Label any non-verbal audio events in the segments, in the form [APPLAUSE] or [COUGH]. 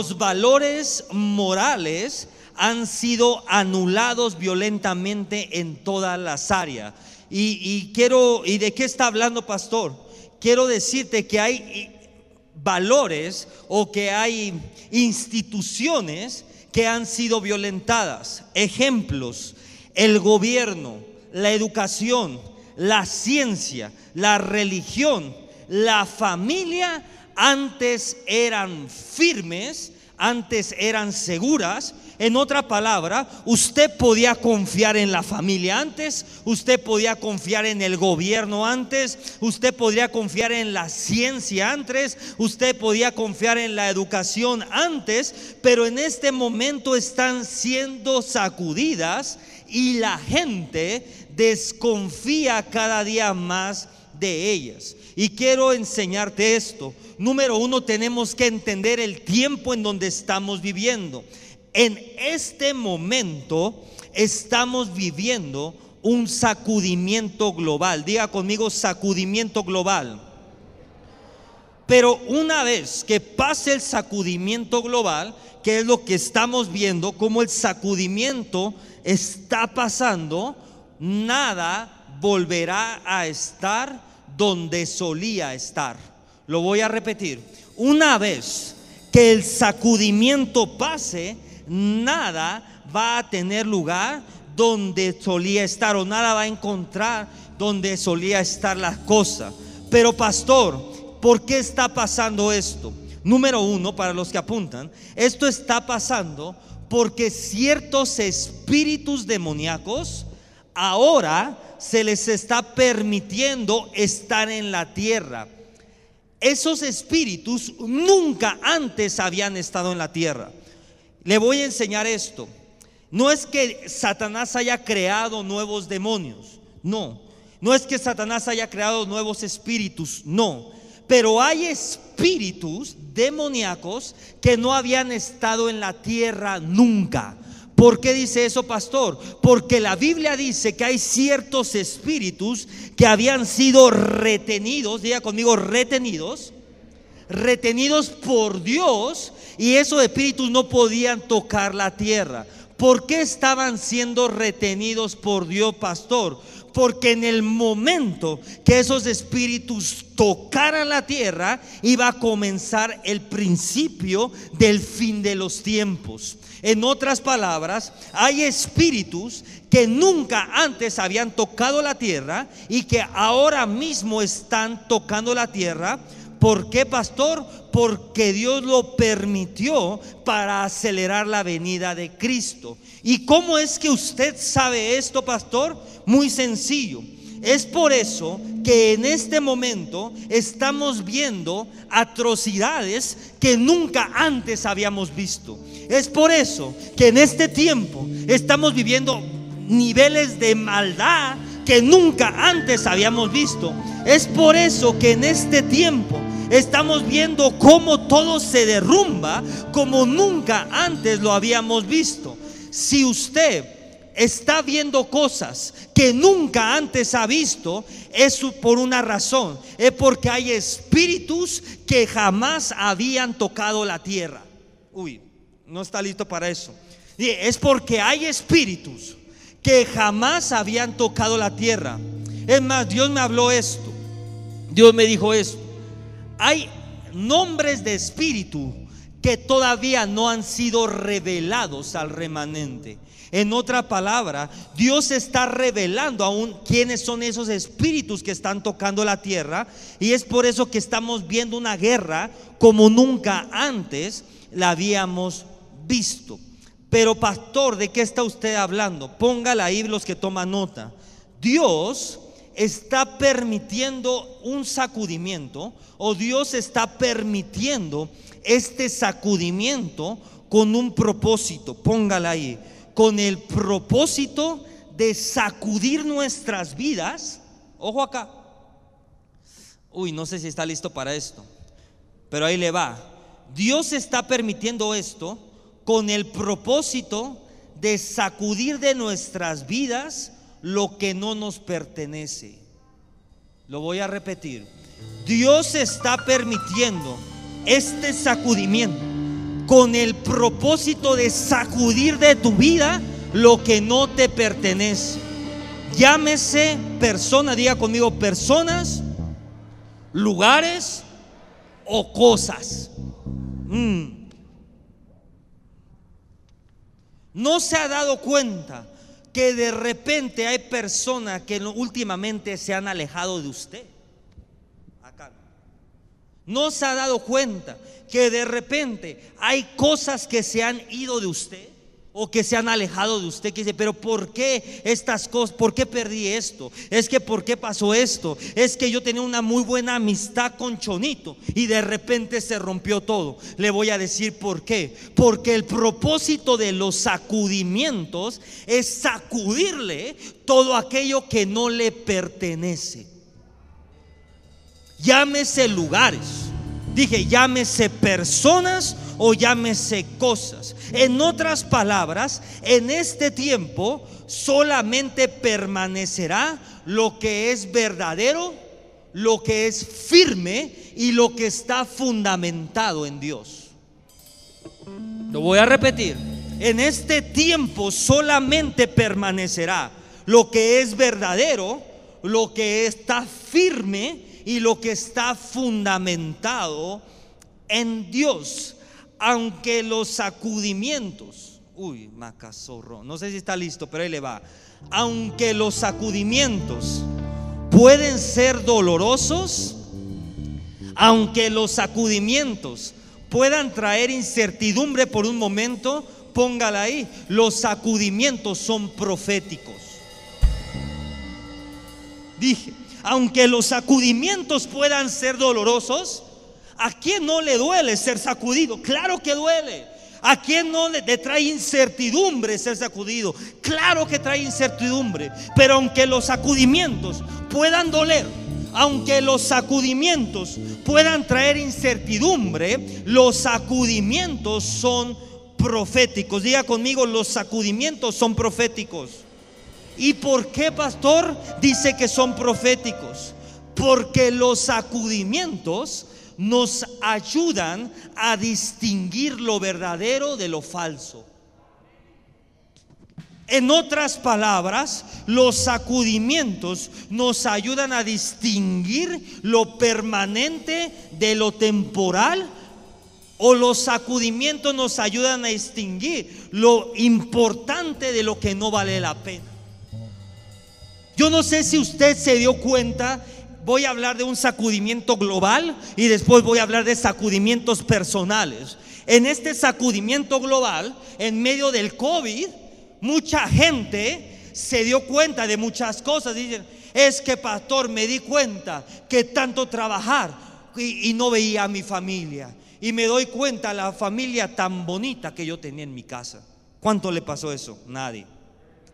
los valores morales han sido anulados violentamente en todas las áreas. Y, y quiero, ¿y de qué está hablando, pastor? Quiero decirte que hay valores o que hay instituciones que han sido violentadas. Ejemplos, el gobierno, la educación, la ciencia, la religión, la familia antes eran firmes, antes eran seguras. En otra palabra, usted podía confiar en la familia antes, usted podía confiar en el gobierno antes, usted podría confiar en la ciencia antes, usted podía confiar en la educación antes, pero en este momento están siendo sacudidas y la gente desconfía cada día más de ellas. Y quiero enseñarte esto. Número uno, tenemos que entender el tiempo en donde estamos viviendo. En este momento estamos viviendo un sacudimiento global. Diga conmigo sacudimiento global. Pero una vez que pase el sacudimiento global, que es lo que estamos viendo, como el sacudimiento está pasando, nada volverá a estar donde solía estar. Lo voy a repetir. Una vez que el sacudimiento pase, nada va a tener lugar donde solía estar o nada va a encontrar donde solía estar la cosa. Pero pastor, ¿por qué está pasando esto? Número uno, para los que apuntan, esto está pasando porque ciertos espíritus demoníacos ahora se les está permitiendo estar en la tierra. Esos espíritus nunca antes habían estado en la tierra. Le voy a enseñar esto. No es que Satanás haya creado nuevos demonios, no. No es que Satanás haya creado nuevos espíritus, no. Pero hay espíritus demoníacos que no habían estado en la tierra nunca. ¿Por qué dice eso, pastor? Porque la Biblia dice que hay ciertos espíritus que habían sido retenidos, diga conmigo, retenidos, retenidos por Dios y esos espíritus no podían tocar la tierra. ¿Por qué estaban siendo retenidos por Dios, pastor? porque en el momento que esos espíritus tocaran la tierra, iba a comenzar el principio del fin de los tiempos. En otras palabras, hay espíritus que nunca antes habían tocado la tierra y que ahora mismo están tocando la tierra. ¿Por qué, pastor? Porque Dios lo permitió para acelerar la venida de Cristo. ¿Y cómo es que usted sabe esto, pastor? Muy sencillo. Es por eso que en este momento estamos viendo atrocidades que nunca antes habíamos visto. Es por eso que en este tiempo estamos viviendo niveles de maldad que nunca antes habíamos visto. Es por eso que en este tiempo estamos viendo cómo todo se derrumba como nunca antes lo habíamos visto. Si usted está viendo cosas que nunca antes ha visto, es por una razón. Es porque hay espíritus que jamás habían tocado la tierra. Uy, no está listo para eso. Es porque hay espíritus que jamás habían tocado la tierra. Es más, Dios me habló esto. Dios me dijo esto. Hay nombres de espíritu que todavía no han sido revelados al remanente. En otra palabra, Dios está revelando aún quiénes son esos espíritus que están tocando la tierra y es por eso que estamos viendo una guerra como nunca antes la habíamos visto. Pero pastor, ¿de qué está usted hablando? Póngala ahí los que toman nota. Dios está permitiendo un sacudimiento o Dios está permitiendo este sacudimiento con un propósito. Póngala ahí con el propósito de sacudir nuestras vidas. Ojo acá. Uy, no sé si está listo para esto, pero ahí le va. Dios está permitiendo esto con el propósito de sacudir de nuestras vidas lo que no nos pertenece. Lo voy a repetir. Dios está permitiendo este sacudimiento con el propósito de sacudir de tu vida lo que no te pertenece. Llámese persona, diga conmigo personas, lugares o cosas. Mm. No se ha dado cuenta que de repente hay personas que últimamente se han alejado de usted. Acá. No se ha dado cuenta que de repente hay cosas que se han ido de usted o que se han alejado de usted, que dice, pero ¿por qué estas cosas? ¿Por qué perdí esto? Es que ¿por qué pasó esto? Es que yo tenía una muy buena amistad con Chonito y de repente se rompió todo. Le voy a decir por qué. Porque el propósito de los sacudimientos es sacudirle todo aquello que no le pertenece. Llámese lugares. Dije, llámese personas o llámese cosas. En otras palabras, en este tiempo solamente permanecerá lo que es verdadero, lo que es firme y lo que está fundamentado en Dios. Lo voy a repetir. En este tiempo solamente permanecerá lo que es verdadero, lo que está firme y lo que está fundamentado en Dios aunque los sacudimientos, uy, macazorro, no sé si está listo, pero ahí le va. Aunque los sacudimientos pueden ser dolorosos, aunque los sacudimientos puedan traer incertidumbre por un momento, póngala ahí, los sacudimientos son proféticos. Dije, aunque los sacudimientos puedan ser dolorosos, ¿A quién no le duele ser sacudido? Claro que duele. ¿A quién no le, trae incertidumbre ser sacudido? Claro que trae incertidumbre. Pero aunque los sacudimientos puedan doler, aunque los sacudimientos puedan traer incertidumbre, los sacudimientos son proféticos. Diga conmigo, los sacudimientos son proféticos. ¿Y por qué, pastor, dice que son proféticos? Porque los sacudimientos nos ayudan a distinguir lo verdadero de lo falso. En otras palabras, los sacudimientos nos ayudan a distinguir lo permanente de lo temporal o los sacudimientos nos ayudan a distinguir lo importante de lo que no vale la pena. Yo no sé si usted se dio cuenta voy a hablar de un sacudimiento global y después voy a hablar de sacudimientos personales. En este sacudimiento global, en medio del COVID, mucha gente se dio cuenta de muchas cosas. Dicen, es que pastor, me di cuenta que tanto trabajar y, no veía a mi familia. Y me doy cuenta la familia tan bonita que yo tenía en mi casa. ¿Cuánto le pasó eso? Nadie.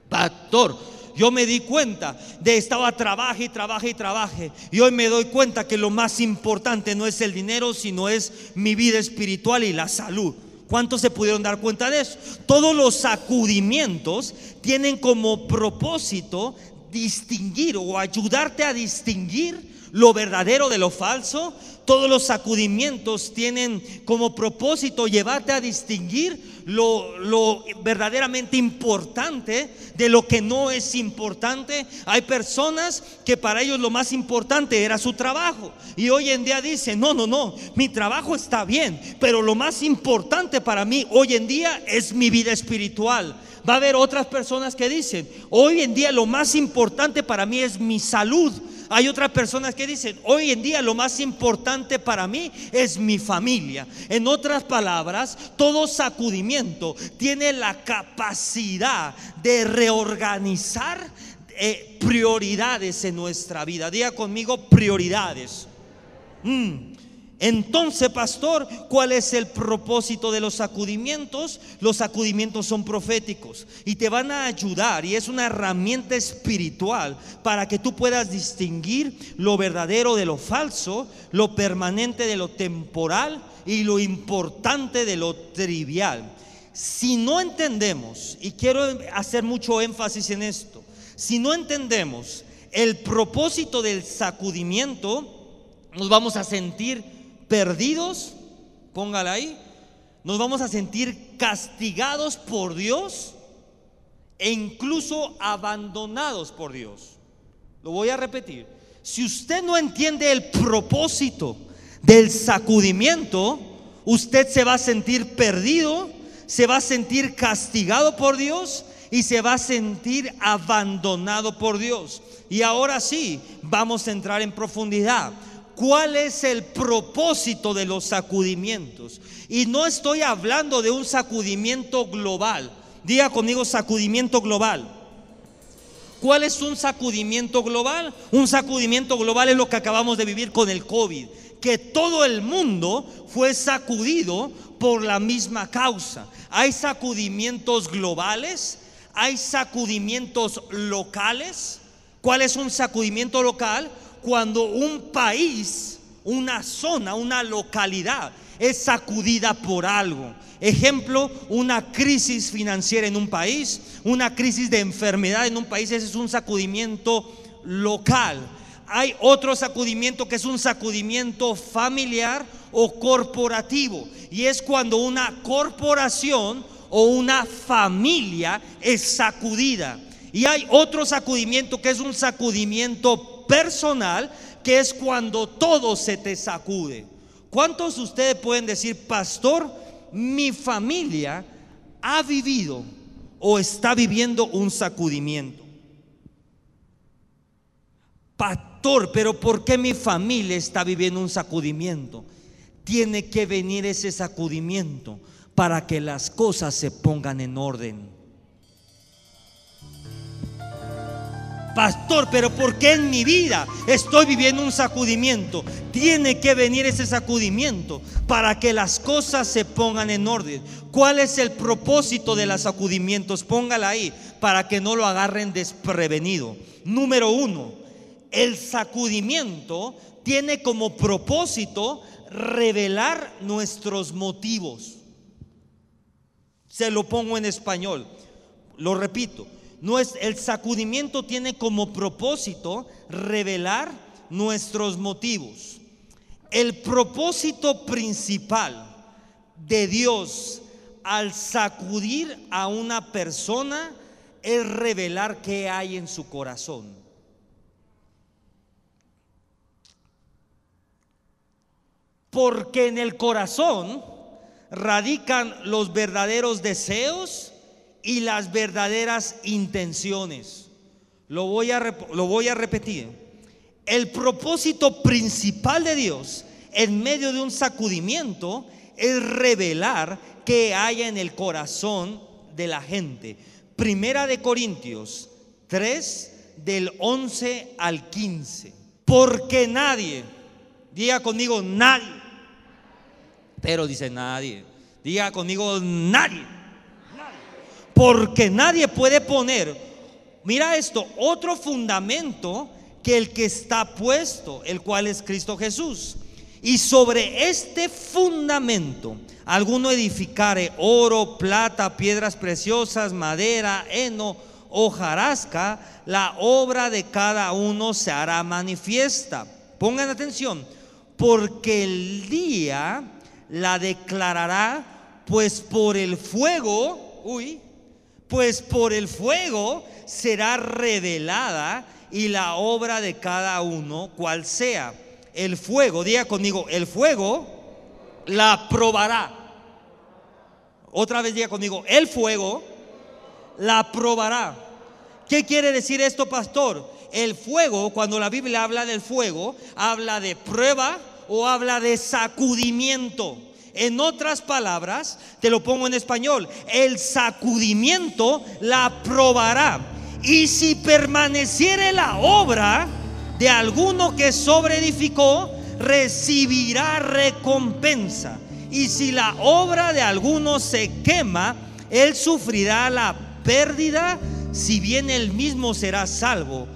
Pastor, yo me di cuenta de estaba trabaje y trabaje y trabaje. Y hoy me doy cuenta que lo más importante no es el dinero, sino es mi vida espiritual y la salud. ¿Cuántos se pudieron dar cuenta de eso? Todos los sacudimientos tienen como propósito distinguir o ayudarte a distinguir lo verdadero de lo falso. Todos los sacudimientos tienen como propósito llevarte a distinguir lo, verdaderamente importante de lo que no es importante. Hay personas que para ellos lo más importante era su trabajo. Y hoy en día dicen, no, no, no, mi trabajo está bien, pero lo más importante para mí hoy en día es mi vida espiritual. Va a haber otras personas que dicen, hoy en día lo más importante para mí es mi salud. Hay otras personas que dicen, hoy en día lo más importante para mí es mi familia. En otras palabras, todo sacudimiento tiene la capacidad de reorganizar eh, prioridades en nuestra vida. Diga conmigo prioridades. Mm. Entonces, pastor, ¿cuál es el propósito de los sacudimientos? Los sacudimientos son proféticos y te van a ayudar y es una herramienta espiritual para que tú puedas distinguir lo verdadero de lo falso, lo permanente de lo temporal y lo importante de lo trivial. Si no entendemos, y quiero hacer mucho énfasis en esto, si no entendemos el propósito del sacudimiento, nos vamos a sentir perdidos, póngala ahí, nos vamos a sentir castigados por Dios e incluso abandonados por Dios. Lo voy a repetir. Si usted no entiende el propósito del sacudimiento, usted se va a sentir perdido, se va a sentir castigado por Dios y se va a sentir abandonado por Dios. Y ahora sí, vamos a entrar en profundidad. ¿Cuál es el propósito de los sacudimientos? Y no estoy hablando de un sacudimiento global. Diga conmigo sacudimiento global. ¿Cuál es un sacudimiento global? Un sacudimiento global es lo que acabamos de vivir con el COVID, que todo el mundo fue sacudido por la misma causa. Hay sacudimientos globales, hay sacudimientos locales. ¿Cuál es un sacudimiento local? Cuando un país, una zona, una localidad es sacudida por algo. Ejemplo, una crisis financiera en un país, una crisis de enfermedad en un país, ese es un sacudimiento local. Hay otro sacudimiento que es un sacudimiento familiar o corporativo. Y es cuando una corporación o una familia es sacudida. Y hay otro sacudimiento que es un sacudimiento personal, que es cuando todo se te sacude. ¿Cuántos de ustedes pueden decir, pastor, mi familia ha vivido o está viviendo un sacudimiento? Pastor, pero ¿por qué mi familia está viviendo un sacudimiento? Tiene que venir ese sacudimiento para que las cosas se pongan en orden. Pastor, pero ¿por qué en mi vida estoy viviendo un sacudimiento? Tiene que venir ese sacudimiento para que las cosas se pongan en orden. ¿Cuál es el propósito de los sacudimientos? Póngala ahí para que no lo agarren desprevenido. Número uno, el sacudimiento tiene como propósito revelar nuestros motivos. Se lo pongo en español. Lo repito el sacudimiento tiene como propósito revelar nuestros motivos. El propósito principal de Dios al sacudir a una persona es revelar qué hay en su corazón. Porque en el corazón radican los verdaderos deseos y las verdaderas intenciones. Lo voy a, lo voy a repetir. El propósito principal de Dios en medio de un sacudimiento es revelar qué hay en el corazón de la gente. Primera de Corintios 3 del 11 al 15. Porque nadie, diga conmigo nadie, pero dice nadie, diga conmigo nadie porque nadie puede poner, mira esto, otro fundamento que el que está puesto, el cual es Cristo Jesús. Y sobre este fundamento, alguno edificare oro, plata, piedras preciosas, madera, heno, hojarasca, la obra de cada uno se hará manifiesta. Pongan atención, porque el día la declarará, pues por el fuego, uy, pues por el fuego será revelada y la obra de cada uno, cual sea. El fuego, diga conmigo, el fuego la probará. Otra vez diga conmigo, el fuego la probará. ¿Qué quiere decir esto, pastor? El fuego, cuando la Biblia habla del fuego, habla de prueba o habla de sacudimiento. En otras palabras, te lo pongo en español, el sacudimiento la probará. Y si permaneciere la obra de alguno que sobreedificó, recibirá recompensa. Y si la obra de alguno se quema, él sufrirá la pérdida, si bien él mismo será salvo,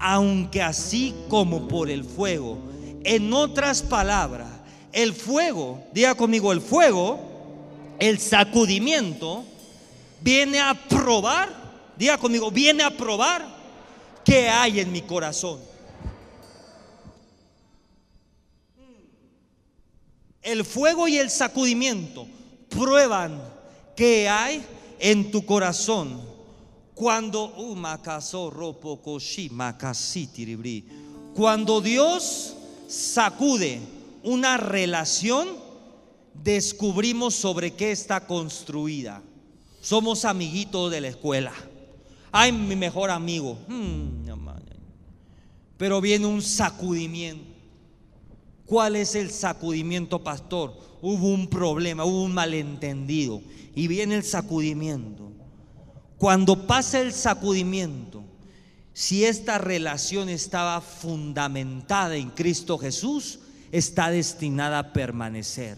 aunque así como por el fuego. En otras palabras, el fuego, diga conmigo, el fuego, el sacudimiento, viene a probar, diga conmigo, viene a probar qué hay en mi corazón. El fuego y el sacudimiento prueban qué hay en tu corazón. Cuando uh, cuando Dios sacude una relación, descubrimos sobre qué está construida. Somos amiguitos de la escuela. Ay, mi mejor amigo. Hmm, Pero viene un sacudimiento. ¿Cuál es el sacudimiento, pastor? Hubo un problema, hubo un malentendido. Y viene el sacudimiento. Cuando pasa el sacudimiento, si esta relación estaba fundamentada en Cristo Jesús, está destinada a permanecer.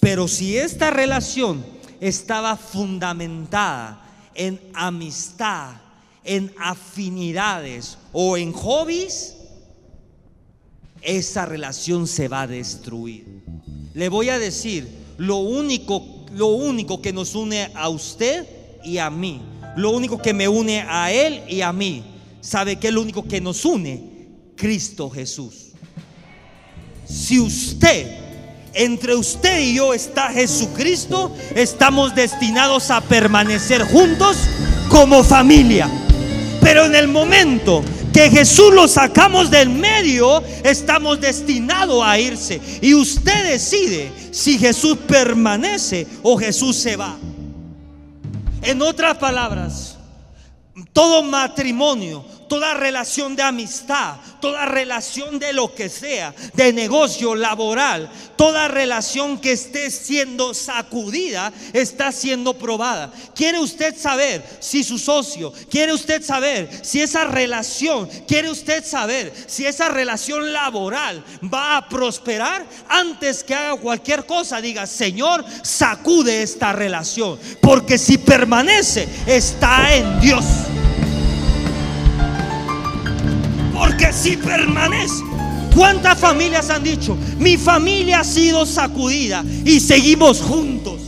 Pero si esta relación estaba fundamentada en amistad, en afinidades o en hobbies, esa relación se va a destruir. Le voy a decir, lo único, lo único que nos une a usted y a mí, lo único que me une a él y a mí, ¿sabe qué es lo único que nos une? Cristo Jesús. Si usted entre usted y yo está Jesucristo, estamos destinados a permanecer juntos como familia. Pero en el momento que Jesús lo sacamos del medio, estamos destinados a irse. Y usted decide si Jesús permanece o Jesús se va. En otras palabras, todo matrimonio, toda relación de amistad, toda relación de lo que sea, de negocio, laboral, toda relación que esté siendo sacudida, está siendo probada. ¿Quiere usted saber si su socio, quiere usted saber si esa relación, quiere usted saber si esa relación laboral va a prosperar? Antes que haga cualquier cosa, diga, Señor, sacude esta relación, porque si permanece, está en Dios. Porque si permanece, ¿cuántas familias han dicho? Mi familia ha sido sacudida y seguimos juntos.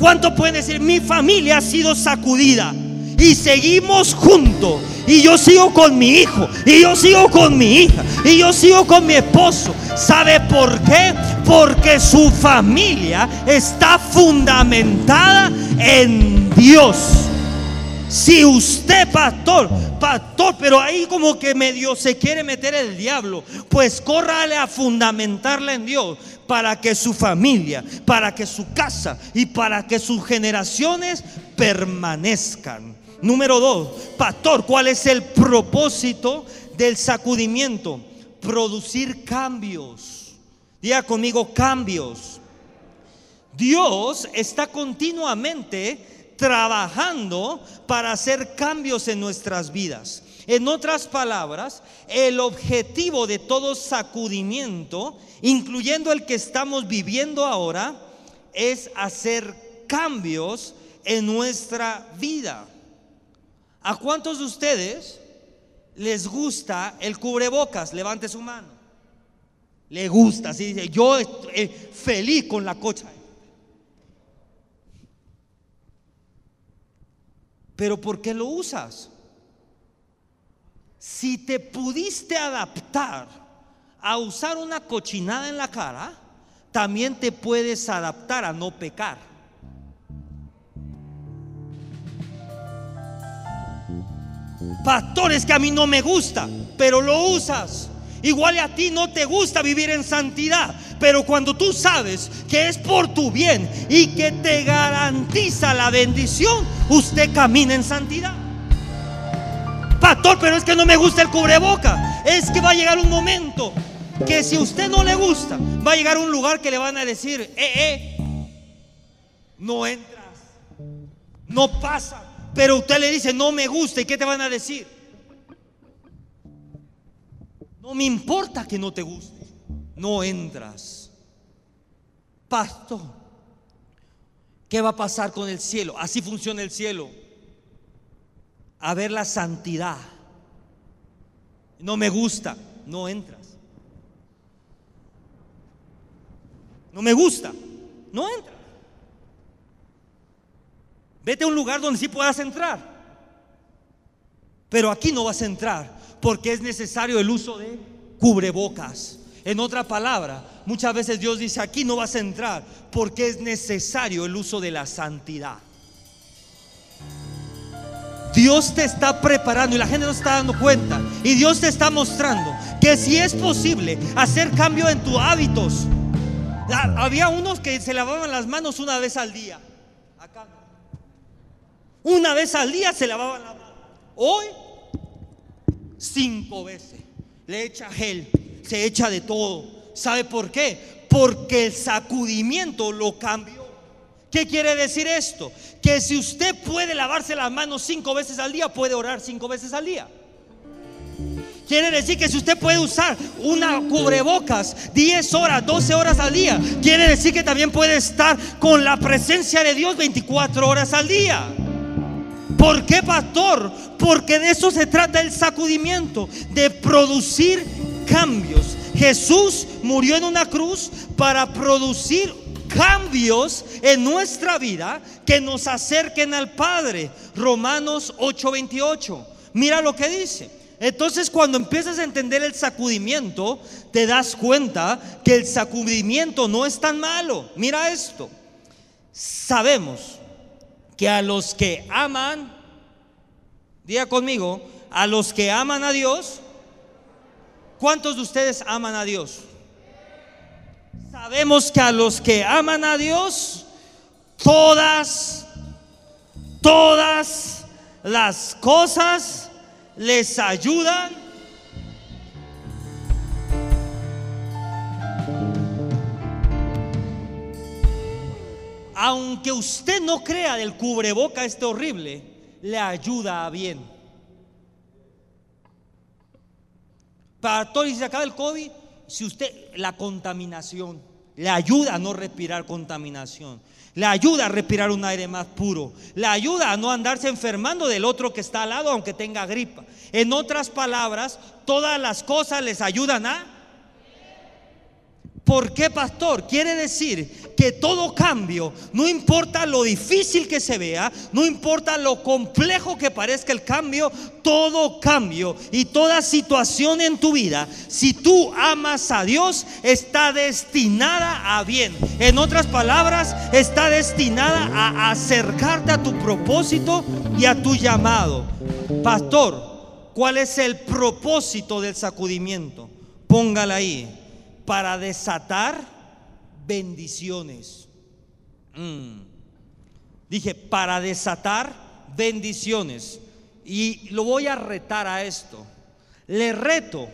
¿Cuánto pueden decir? Mi familia ha sido sacudida y seguimos juntos. Y yo sigo con mi hijo, y yo sigo con mi hija, y yo sigo con mi esposo. ¿Sabe por qué? Porque su familia está fundamentada en Dios. Si usted, pastor, pastor, pero ahí como que medio se quiere meter el diablo, pues córrale a fundamentarla en Dios para que su familia, para que su casa y para que sus generaciones permanezcan. Número dos, pastor, ¿cuál es el propósito del sacudimiento? Producir cambios. Diga conmigo cambios. Dios está continuamente trabajando para hacer cambios en nuestras vidas. En otras palabras, el objetivo de todo sacudimiento, incluyendo el que estamos viviendo ahora, es hacer cambios en nuestra vida. ¿A cuántos de ustedes les gusta el cubrebocas? Levante su mano. Le gusta, así dice, yo estoy feliz con la cocha. Pero ¿por qué lo usas? Si te pudiste adaptar a usar una cochinada en la cara, también te puedes adaptar a no pecar. Pastores que a mí no me gusta, pero lo usas. Igual a ti no te gusta vivir en santidad, pero cuando tú sabes que es por tu bien y que te garantiza la bendición, usted camina en santidad. Pastor, pero es que no me gusta el cubreboca. Es que va a llegar un momento que si a usted no le gusta, va a llegar un lugar que le van a decir, eh, eh, no entras, no pasa. Pero usted le dice, no me gusta, ¿y qué te van a decir? No me importa que no te guste, no entras. Pastor, ¿qué va a pasar con el cielo? Así funciona el cielo. A ver la santidad. No me gusta, no entras. No me gusta, no entras. Vete a un lugar donde sí puedas entrar. Pero aquí no vas a entrar porque es necesario el uso de cubrebocas. En otra palabra, muchas veces Dios dice, aquí no vas a entrar porque es necesario el uso de la santidad. Dios te está preparando y la gente no está dando cuenta. Y Dios te está mostrando que si es posible hacer cambio en tus hábitos. Había unos que se lavaban las manos una vez al día. Acá. Una vez al día se lavaban las manos. Hoy, cinco veces. Le echa gel, se echa de todo. ¿Sabe por qué? Porque el sacudimiento lo cambió. ¿Qué quiere decir esto? Que si usted puede lavarse las manos cinco veces al día, puede orar cinco veces al día. Quiere decir que si usted puede usar una cubrebocas 10 horas, 12 horas al día, quiere decir que también puede estar con la presencia de Dios 24 horas al día. ¿Por qué, pastor? Porque de eso se trata el sacudimiento, de producir cambios. Jesús murió en una cruz para producir cambios en nuestra vida que nos acerquen al Padre. Romanos 8:28. Mira lo que dice. Entonces cuando empiezas a entender el sacudimiento, te das cuenta que el sacudimiento no es tan malo. Mira esto. Sabemos que a los que aman, diga conmigo, a los que aman a Dios, ¿cuántos de ustedes aman a Dios? Sabemos que a los que aman a Dios, todas, todas las cosas les ayudan. Aunque usted no crea del cubreboca este horrible, le ayuda a bien. Para todos, si se acaba el COVID, si usted, la contaminación, le ayuda a no respirar contaminación, le ayuda a respirar un aire más puro, le ayuda a no andarse enfermando del otro que está al lado aunque tenga gripa. En otras palabras, todas las cosas les ayudan a ¿Por qué, pastor? Quiere decir que todo cambio, no importa lo difícil que se vea, no importa lo complejo que parezca el cambio, todo cambio y toda situación en tu vida, si tú amas a Dios, está destinada a bien. En otras palabras, está destinada a acercarte a tu propósito y a tu llamado. Pastor, ¿cuál es el propósito del sacudimiento? Póngala ahí para desatar bendiciones. Mm. Dije, para desatar bendiciones. Y lo voy a retar a esto. Le reto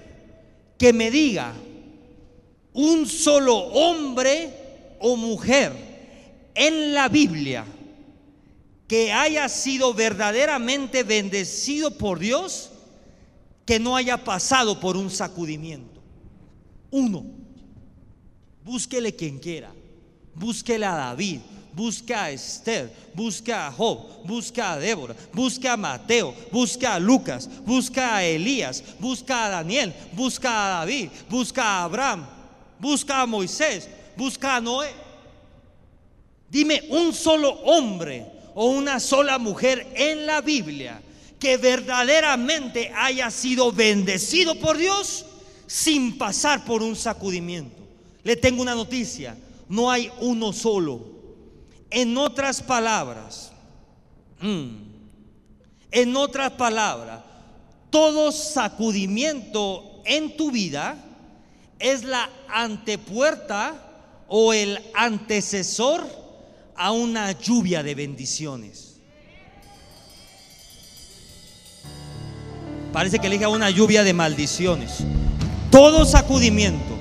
que me diga un solo hombre o mujer en la Biblia que haya sido verdaderamente bendecido por Dios, que no haya pasado por un sacudimiento. Uno. Búsquele quien quiera. Búsquele a David, busca a Esther, busca a Job, busca a Débora, busca a Mateo, busca a Lucas, busca a Elías, busca a Daniel, busca a David, busca a Abraham, busca a Moisés, busca a Noé. Dime un solo hombre o una sola mujer en la Biblia que verdaderamente haya sido bendecido por Dios sin pasar por un sacudimiento. Le tengo una noticia, no hay uno solo. En otras palabras, mm, en otras palabras, todo sacudimiento en tu vida es la antepuerta o el antecesor a una lluvia de bendiciones. Parece que elige una lluvia de maldiciones. Todo sacudimiento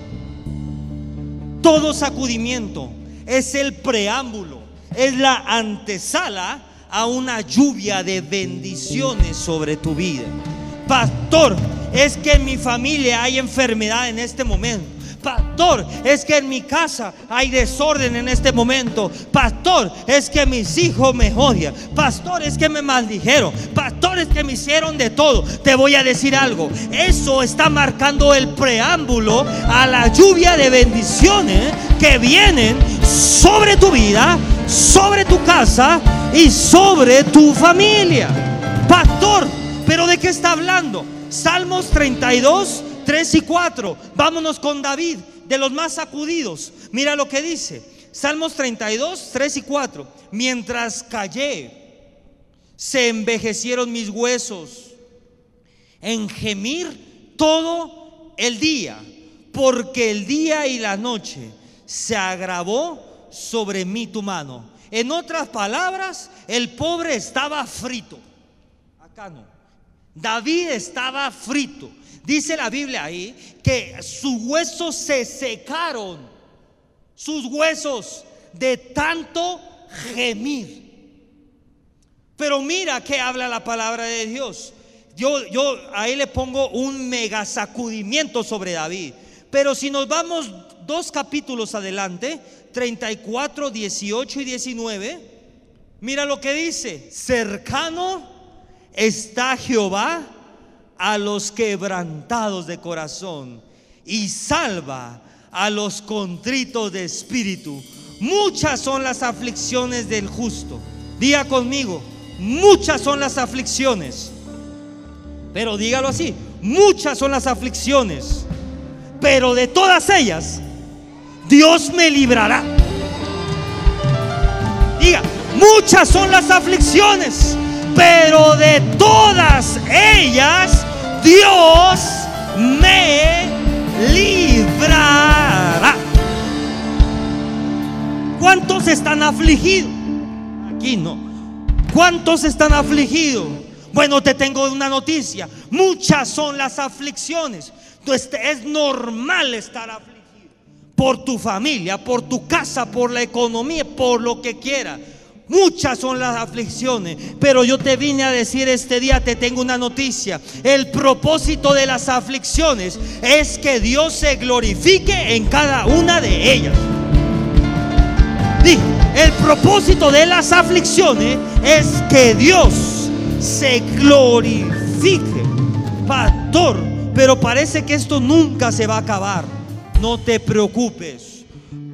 todo sacudimiento es el preámbulo, es la antesala a una lluvia de bendiciones sobre tu vida. Pastor, es que en mi familia hay enfermedad en este momento. Pastor, es que en mi casa hay desorden en este momento. Pastor, es que mis hijos me odian. Pastor, es que me maldijeron. Pastor, es que me hicieron de todo. Te voy a decir algo. Eso está marcando el preámbulo a la lluvia de bendiciones que vienen sobre tu vida, sobre tu casa y sobre tu familia. Pastor, pero ¿de qué está hablando? Salmos 32 3 y 4. Vámonos con David, de los más sacudidos. Mira lo que dice. Salmos 32, 3 y 4. Mientras callé, se envejecieron mis huesos en gemir todo el día, porque el día y la noche se agravó sobre mí tu mano. En otras palabras, el pobre estaba frito. Acá no. David estaba frito. Dice la Biblia ahí que sus huesos se secaron. Sus huesos de tanto gemir. Pero mira que habla la palabra de Dios. Yo, yo ahí le pongo un mega sacudimiento sobre David. Pero si nos vamos dos capítulos adelante, 34, 18 y 19, mira lo que dice. Cercano está Jehová a los quebrantados de corazón y salva a los contritos de espíritu. Muchas son las aflicciones del justo. Diga conmigo, muchas son las aflicciones. Pero dígalo así, muchas son las aflicciones. Pero de todas ellas, Dios me librará. Diga, muchas son las aflicciones, pero de todas ellas Dios me librará. ¿Cuántos están afligidos? Aquí no. ¿Cuántos están afligidos? Bueno, te tengo una noticia. Muchas son las aflicciones. Entonces es normal estar afligido por tu familia, por tu casa, por la economía, por lo que quiera. Muchas son las aflicciones, pero yo te vine a decir este día, te tengo una noticia. El propósito de las aflicciones es que Dios se glorifique en cada una de ellas. el propósito de las aflicciones es que Dios se glorifique. Pastor, pero parece que esto nunca se va a acabar. No te preocupes,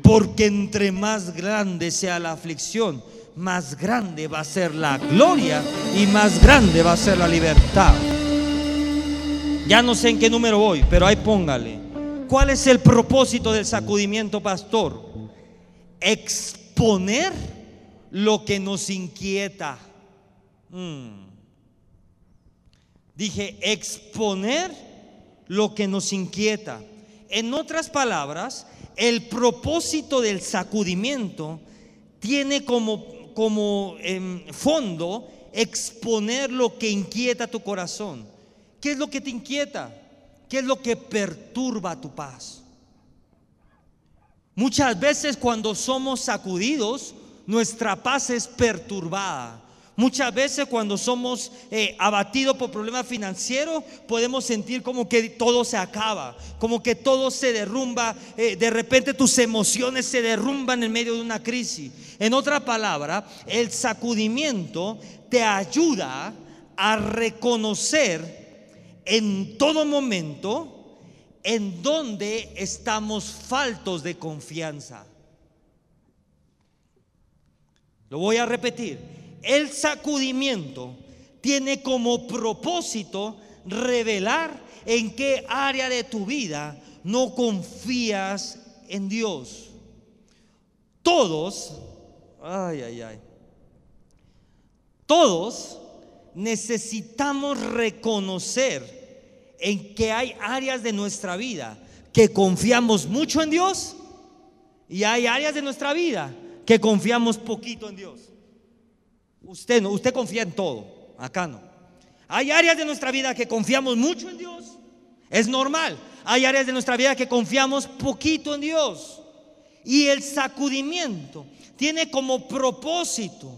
porque entre más grande sea la aflicción, más grande va a ser la gloria y más grande va a ser la libertad. Ya no sé en qué número voy, pero ahí póngale. ¿Cuál es el propósito del sacudimiento, pastor? Exponer lo que nos inquieta. Mm. Dije, exponer lo que nos inquieta. En otras palabras, el propósito del sacudimiento tiene como, como em, fondo exponer lo que inquieta tu corazón. ¿Qué es lo que te inquieta? ¿Qué es lo que perturba tu paz? Muchas veces cuando somos sacudidos, nuestra paz es perturbada. Muchas veces cuando somos eh, abatidos por problemas financieros, podemos sentir como que todo se acaba, como que todo se derrumba, eh, de repente tus emociones se derrumban en medio de una crisis. En otra palabra, el sacudimiento te ayuda a reconocer en todo momento en donde estamos faltos de confianza. Lo voy a repetir el sacudimiento tiene como propósito revelar en qué área de tu vida no confías en Dios. Todos, ay, ay, ay, todos necesitamos reconocer en que hay áreas de nuestra vida que confiamos mucho en Dios y hay áreas de nuestra vida que confiamos poquito en Dios. Usted no, usted confía en todo, acá no. Hay áreas de nuestra vida que confiamos mucho en Dios, es normal. Hay áreas de nuestra vida que confiamos poquito en Dios. Y el sacudimiento tiene como propósito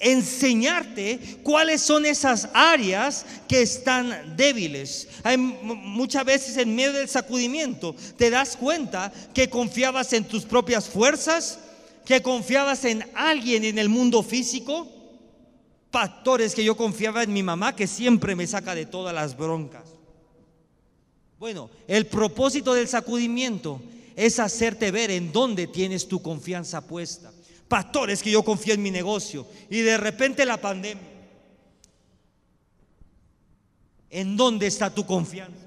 enseñarte cuáles son esas áreas que están débiles. Hay muchas veces en medio del sacudimiento te das cuenta que confiabas en tus propias fuerzas, que confiabas en alguien en el mundo físico, factores que yo confiaba en mi mamá que siempre me saca de todas las broncas. Bueno, el propósito del sacudimiento es hacerte ver en dónde tienes tu confianza puesta. Pastores que yo confío en mi negocio y de repente la pandemia. ¿En dónde está tu confianza?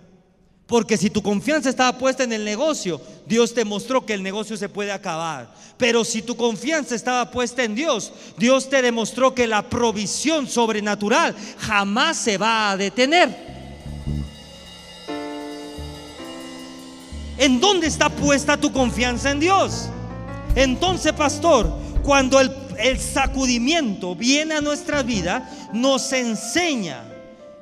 Porque si tu confianza estaba puesta en el negocio, Dios te mostró que el negocio se puede acabar. Pero si tu confianza estaba puesta en Dios, Dios te demostró que la provisión sobrenatural jamás se va a detener. ¿En dónde está puesta tu confianza en Dios? Entonces, pastor, cuando el, sacudimiento viene a nuestra vida, nos enseña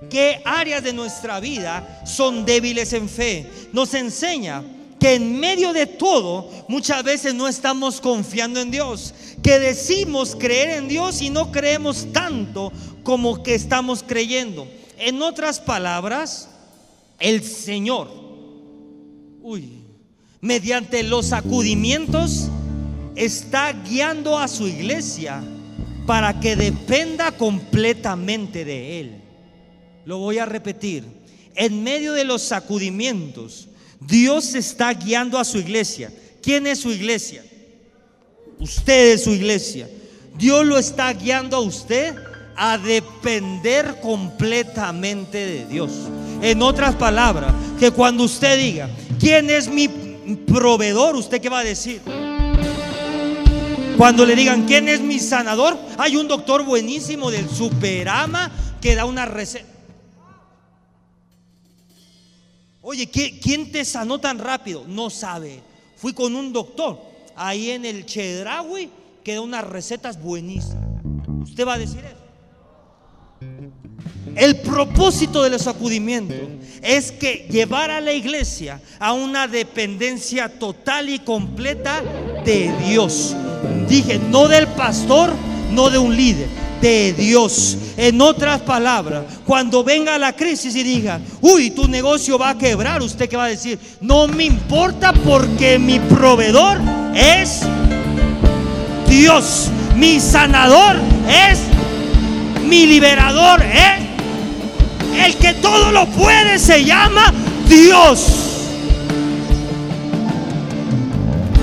qué áreas de nuestra vida son débiles en fe. Nos enseña que en medio de todo muchas veces no estamos confiando en Dios, que decimos creer en Dios y no creemos tanto como que estamos creyendo. En otras palabras, el Señor, uy, mediante los sacudimientos, está guiando a su iglesia para que dependa completamente de Él. Lo voy a repetir. En medio de los sacudimientos, Dios está guiando a su iglesia. ¿Quién es su iglesia? Usted es su iglesia. Dios lo está guiando a usted a depender completamente de Dios. En otras palabras, que cuando usted diga, ¿quién es mi proveedor? ¿Usted qué va a decir? Cuando le digan, ¿quién es mi sanador? Hay un doctor buenísimo del Superama que da una receta. Oye, ¿quién te sanó tan rápido? No sabe. Fui con un doctor ahí en el Chedraui que da unas recetas buenísimas. ¿Usted va a decir eso? El propósito del sacudimiento es que llevar a la iglesia a una dependencia total y completa de Dios. Dije, no del pastor, no de un líder de Dios. En otras palabras, cuando venga la crisis y diga, uy, tu negocio va a quebrar, usted que va a decir, no me importa porque mi proveedor es Dios, mi sanador es, mi liberador es, el que todo lo puede se llama Dios.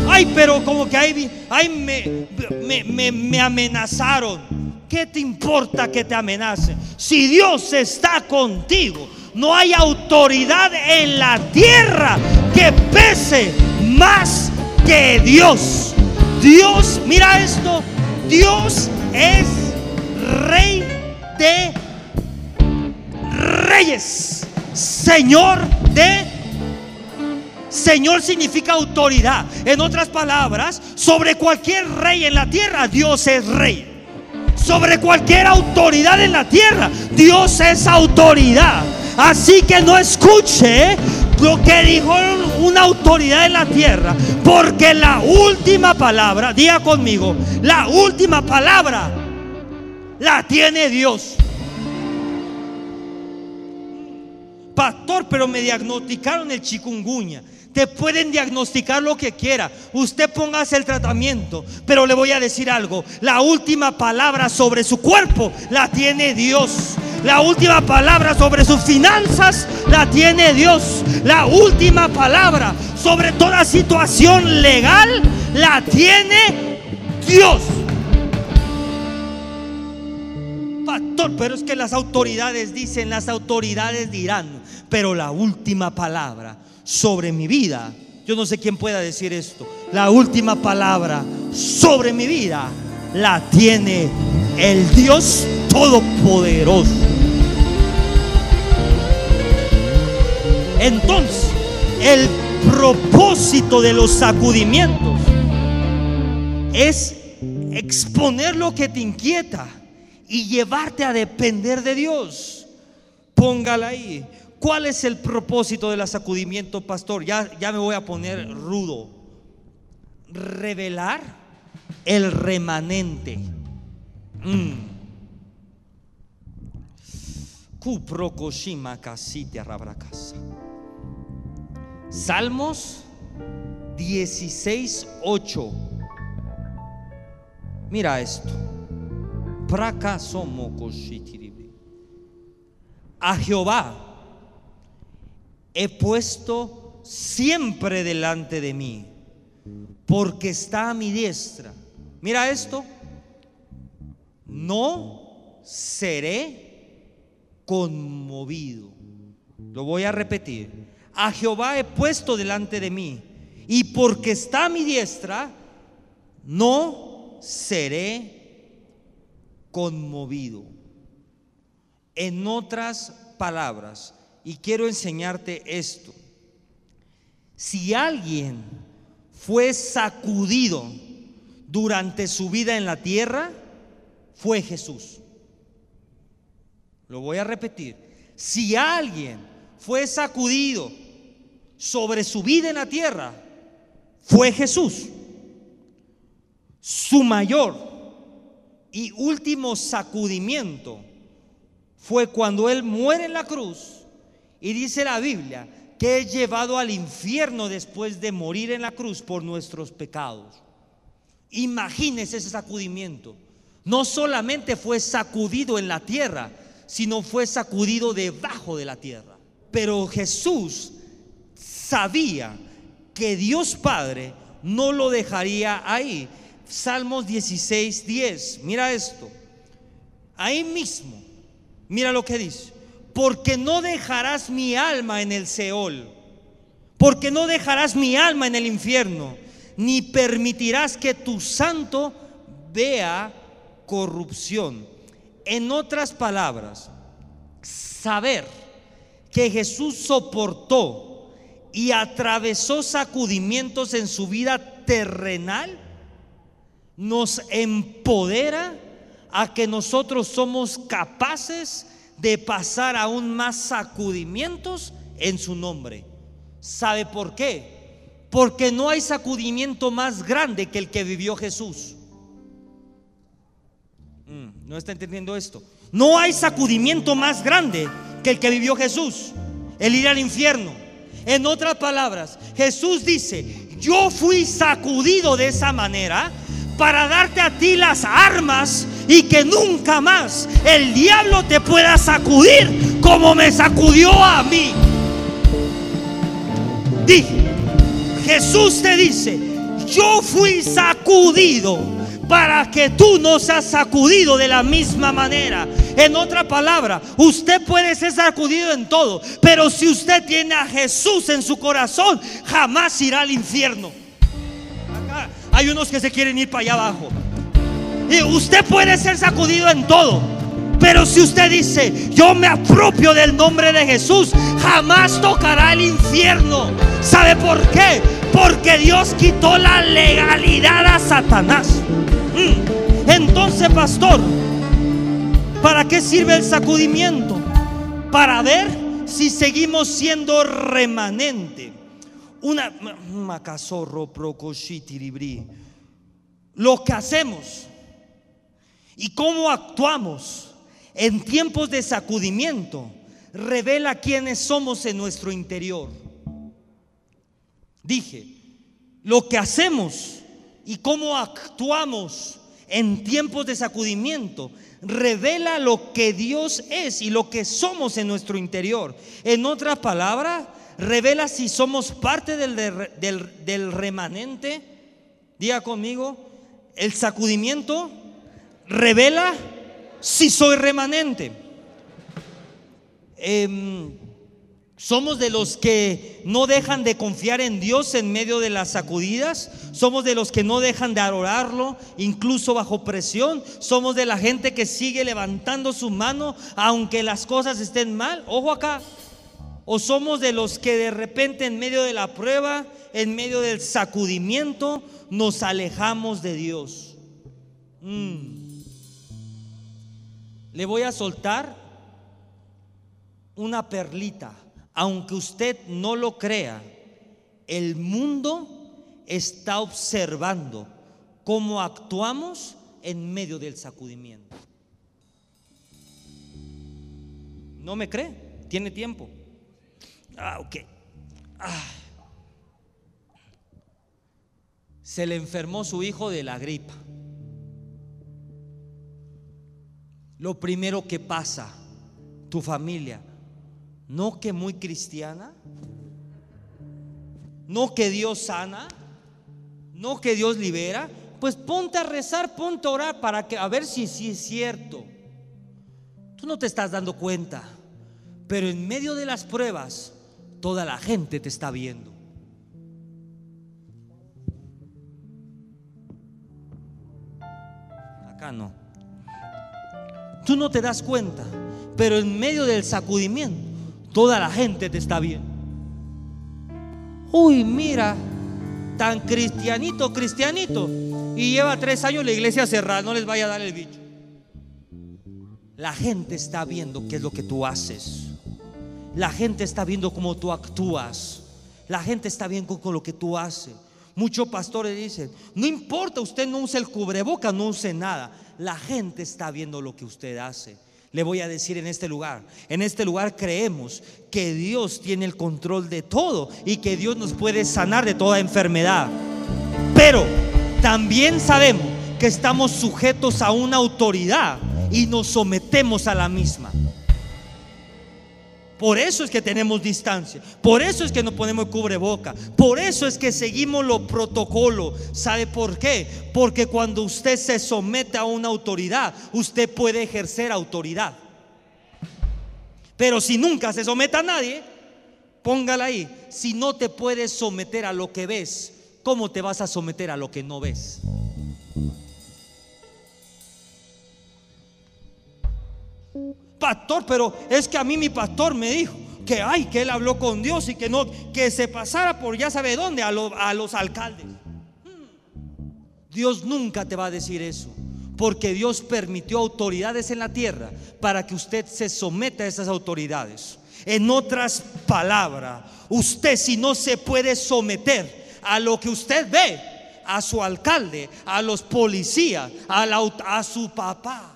Ay, pero como que ahí, ay, me, me, me amenazaron. ¿Qué te importa que te amenacen? Si Dios está contigo, no hay autoridad en la tierra que pese más que Dios. Dios, mira esto, Dios es rey de reyes, Señor de Señor significa autoridad. En otras palabras, sobre cualquier rey en la tierra, Dios es rey sobre cualquier autoridad en la tierra. Dios es autoridad. Así que no escuche lo que dijo una autoridad en la tierra. Porque la última palabra, diga conmigo, la última palabra la tiene Dios. Pastor, pero me diagnosticaron el chikungunya. Te pueden diagnosticar lo que quiera. Usted póngase el tratamiento. Pero le voy a decir algo. La última palabra sobre su cuerpo la tiene Dios. La última palabra sobre sus finanzas la tiene Dios. La última palabra sobre toda situación legal la tiene Dios. Pastor, pero es que las autoridades dicen, las autoridades dirán, pero la última palabra sobre mi vida. Yo no sé quién pueda decir esto. La última palabra sobre mi vida la tiene el Dios Todopoderoso. Entonces, el propósito de los sacudimientos es exponer lo que te inquieta y llevarte a depender de Dios. Póngala ahí. ¿Cuál es el propósito del sacudimiento, pastor? Ya, ya me voy a poner rudo. Revelar el remanente. Mm. Salmos 16, 8. Mira esto. A Jehová he puesto siempre delante de mí, porque está a mi diestra. Mira esto, no seré conmovido. Lo voy a repetir. a Jehová he puesto delante de mí, y porque está a mi diestra, no seré conmovido. En otras palabras, y quiero enseñarte esto, si alguien fue sacudido durante su vida en la tierra, fue Jesús. Lo voy a repetir. Si alguien fue sacudido sobre su vida en la tierra, fue Jesús. Su mayor y último sacudimiento fue cuando Él muere en la cruz y dice la Biblia que es llevado al infierno después de morir en la cruz por nuestros pecados. Imagínese ese sacudimiento. No solamente fue sacudido en la tierra, sino fue sacudido debajo de la tierra. Pero Jesús sabía que Dios Padre no lo dejaría ahí. Salmos 16, 10. Mira esto. Ahí mismo, mira lo que dice. Porque no dejarás mi alma en el Seol. Porque no dejarás mi alma en el infierno. Ni permitirás que tu santo vea corrupción. En otras palabras, saber que Jesús soportó y atravesó sacudimientos en su vida terrenal, nos empodera a que nosotros somos capaces de pasar aún más sacudimientos en su nombre. ¿Sabe por qué? Porque no hay sacudimiento más grande que el que vivió Jesús. Mm, no está entendiendo esto. No hay sacudimiento más grande que el que vivió Jesús, el ir al infierno. En otras palabras, Jesús dice, yo fui sacudido de esa manera para darte a ti las armas y que nunca más el diablo te pueda sacudir como me sacudió a mí. Dije, Jesús te dice, yo fui sacudido para que tú no seas sacudido de la misma manera. En otra palabra, usted puede ser sacudido en todo, pero si usted tiene a Jesús en su corazón, jamás irá al infierno. Hay unos que se quieren ir para allá abajo. Y usted puede ser sacudido en todo. Pero si usted dice, yo me apropio del nombre de Jesús, jamás tocará el infierno. ¿Sabe por qué? Porque Dios quitó la legalidad a Satanás. Mm. Entonces, pastor, ¿para qué sirve el sacudimiento? Para ver si seguimos siendo remanente. Una lo que hacemos y cómo actuamos en tiempos de sacudimiento revela quiénes somos en nuestro interior. Dije, lo que hacemos y cómo actuamos en tiempos de sacudimiento revela lo que Dios es y lo que somos en nuestro interior. En otra palabra, revela si somos parte del, del, remanente. Diga conmigo, el sacudimiento revela si soy remanente. Em, somos de los que no dejan de confiar en Dios en medio de las sacudidas. Somos de los que no dejan de adorarlo, incluso bajo presión. Somos de la gente que sigue levantando su mano aunque las cosas estén mal. Ojo acá. O somos de los que de repente en medio de la prueba, en medio del sacudimiento, nos alejamos de Dios. Mm. Le voy a soltar una perlita aunque usted no lo crea, el mundo está observando cómo actuamos en medio del sacudimiento. ¿No me cree? ¿Tiene tiempo? Ah, ok. Ah. Se le enfermó su hijo de la gripa. Lo primero que pasa, tu familia, no que muy cristiana, no que Dios sana, no que Dios libera, pues ponte a rezar, ponte a orar para que a ver si, si es cierto. Tú no te estás dando cuenta, pero en medio de las pruebas, toda la gente te está viendo. Acá no. Tú no te das cuenta, pero en medio del sacudimiento, toda la gente te está viendo. Uy, mira, tan cristianito, cristianito. Y lleva tres años la iglesia cerrada, no les vaya a dar el bicho. La gente está viendo qué es lo que tú haces. La gente está viendo cómo tú actúas. La gente está viendo con lo que tú haces. Muchos pastores dicen, no importa, usted no use el cubreboca, no use nada. La gente está viendo lo que usted hace. Le voy a decir en este lugar, en este lugar creemos que Dios tiene el control de todo y que Dios nos puede sanar de toda enfermedad. Pero también sabemos que estamos sujetos a una autoridad y nos sometemos a la misma. Por eso es que tenemos distancia. Por eso es que no ponemos cubreboca. Por eso es que seguimos los protocolos. ¿Sabe por qué? Porque cuando usted se somete a una autoridad, usted puede ejercer autoridad. Pero si nunca se somete a nadie, póngala ahí. Si no te puedes someter a lo que ves, ¿cómo te vas a someter a lo que no ves? Pastor, pero es que a mí mi pastor me dijo que ay, que él habló con Dios y que no, que se pasara por ya sabe dónde a, a los alcaldes. Dios nunca te va a decir eso, porque Dios permitió autoridades en la tierra para que usted se someta a esas autoridades. En otras palabras, usted si no se puede someter a lo que usted ve, a su alcalde, a los policías, a su papá,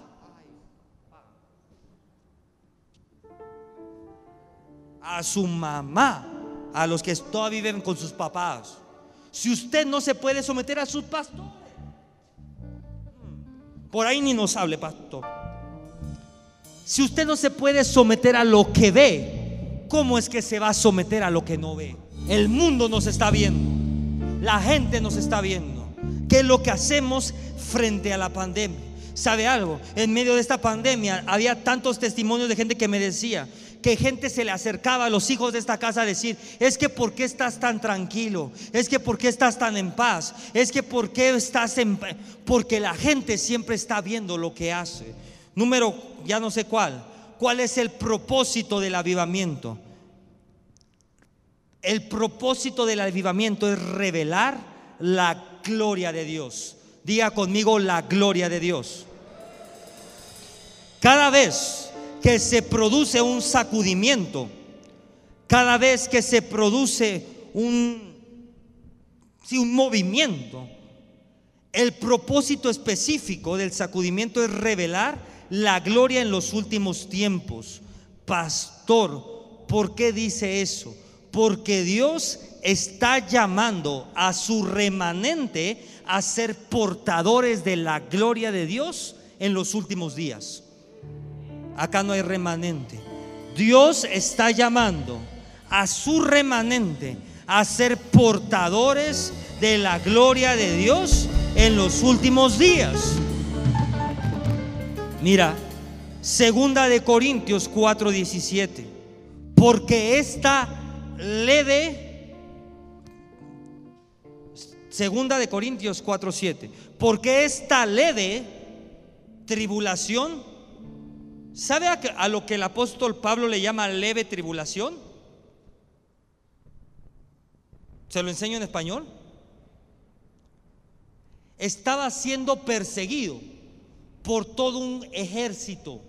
a su mamá, a los que todavía viven con sus papás. Si usted no se puede someter a sus pastores, hmm, por ahí ni nos hable, pastor. Si usted no se puede someter a lo que ve, ¿cómo es que se va a someter a lo que no ve? El mundo nos está viendo, la gente nos está viendo. ¿Qué es lo que hacemos frente a la pandemia? ¿Sabe algo? En medio de esta pandemia había tantos testimonios de gente que me decía, que gente se le acercaba a los hijos de esta casa a decir, es que ¿por qué estás tan tranquilo? Es que ¿por qué estás tan en paz? Es que ¿por qué estás en... Porque la gente siempre está viendo lo que hace. Número, ya no sé cuál. ¿Cuál es el propósito del avivamiento? El propósito del avivamiento es revelar la gloria de Dios. Diga conmigo la gloria de Dios. Cada vez que se produce un sacudimiento, cada vez que se produce un, un movimiento, el propósito específico del sacudimiento es revelar la gloria en los últimos tiempos. Pastor, ¿por qué dice eso? Porque Dios está llamando a su remanente a ser portadores de la gloria de Dios en los últimos días. Acá no hay remanente. Dios está llamando a su remanente a ser portadores de la gloria de Dios en los últimos días. Mira, segunda de Corintios 4:17. Porque esta leve Segunda de Corintios 4:7. Porque esta leve tribulación ¿Sabe a, lo que el apóstol Pablo le llama leve tribulación? ¿Se lo enseño en español? Estaba siendo perseguido por todo un ejército,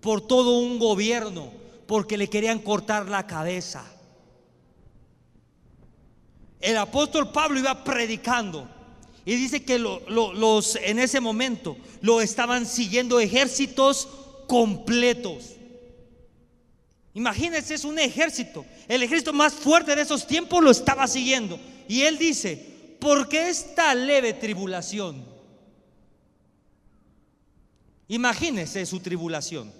por todo un gobierno, porque le querían cortar la cabeza. El apóstol Pablo iba predicando y dice que los en ese momento lo estaban siguiendo ejércitos completos. Imagínense, es un ejército. El ejército más fuerte de esos tiempos lo estaba siguiendo. Y él dice, porque esta leve tribulación? Imagínense su tribulación.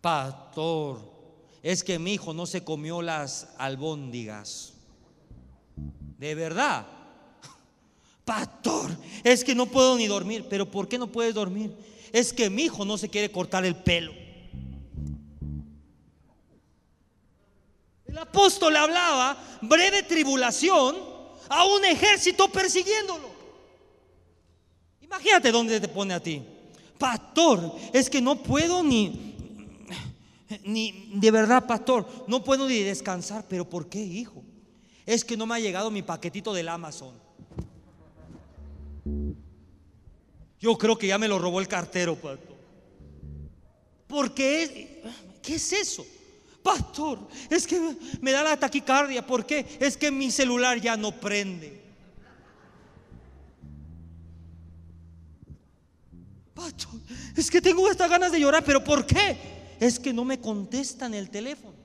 Pastor, es que mi hijo no se comió las albóndigas. De verdad. Pastor, es que no puedo ni dormir. Pero ¿por qué no puedes dormir? Es que mi hijo no se quiere cortar el pelo. El apóstol hablaba breve tribulación a un ejército persiguiéndolo. Imagínate dónde te pone a ti. Pastor, es que no puedo ni, ni, de verdad, pastor, no puedo ni descansar. Pero ¿por qué, hijo? Es que no me ha llegado mi paquetito del Amazon. Yo creo que ya me lo robó el cartero, pastor. Porque, ¿qué es eso? Pastor, es que me da la taquicardia. ¿Por qué? Es que mi celular ya no prende. Pastor, es que tengo estas ganas de llorar, pero ¿por qué? Es que no me contestan el teléfono.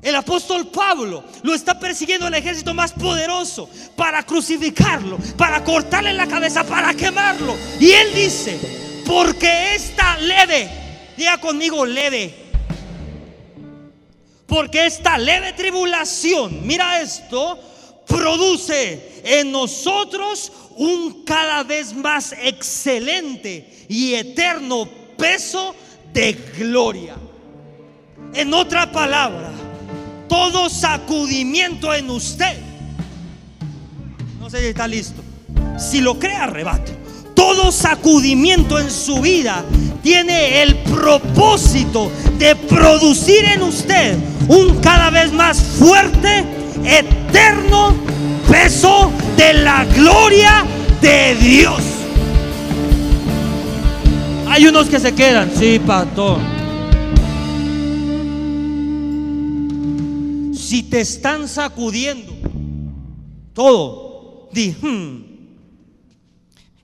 El apóstol Pablo lo está persiguiendo el ejército más poderoso para crucificarlo, para cortarle la cabeza, para quemarlo. Y él dice, porque esta leve, diga conmigo leve, porque esta leve tribulación, mira esto, produce en nosotros un cada vez más excelente y eterno peso de gloria. En otra palabra, todo sacudimiento en usted. No sé si está listo. Si lo cree, arrebato. Todo sacudimiento en su vida tiene el propósito de producir en usted un cada vez más fuerte, eterno peso de la gloria de Dios. Hay unos que se quedan, sí, pastor. Si te están sacudiendo todo, di, hmm,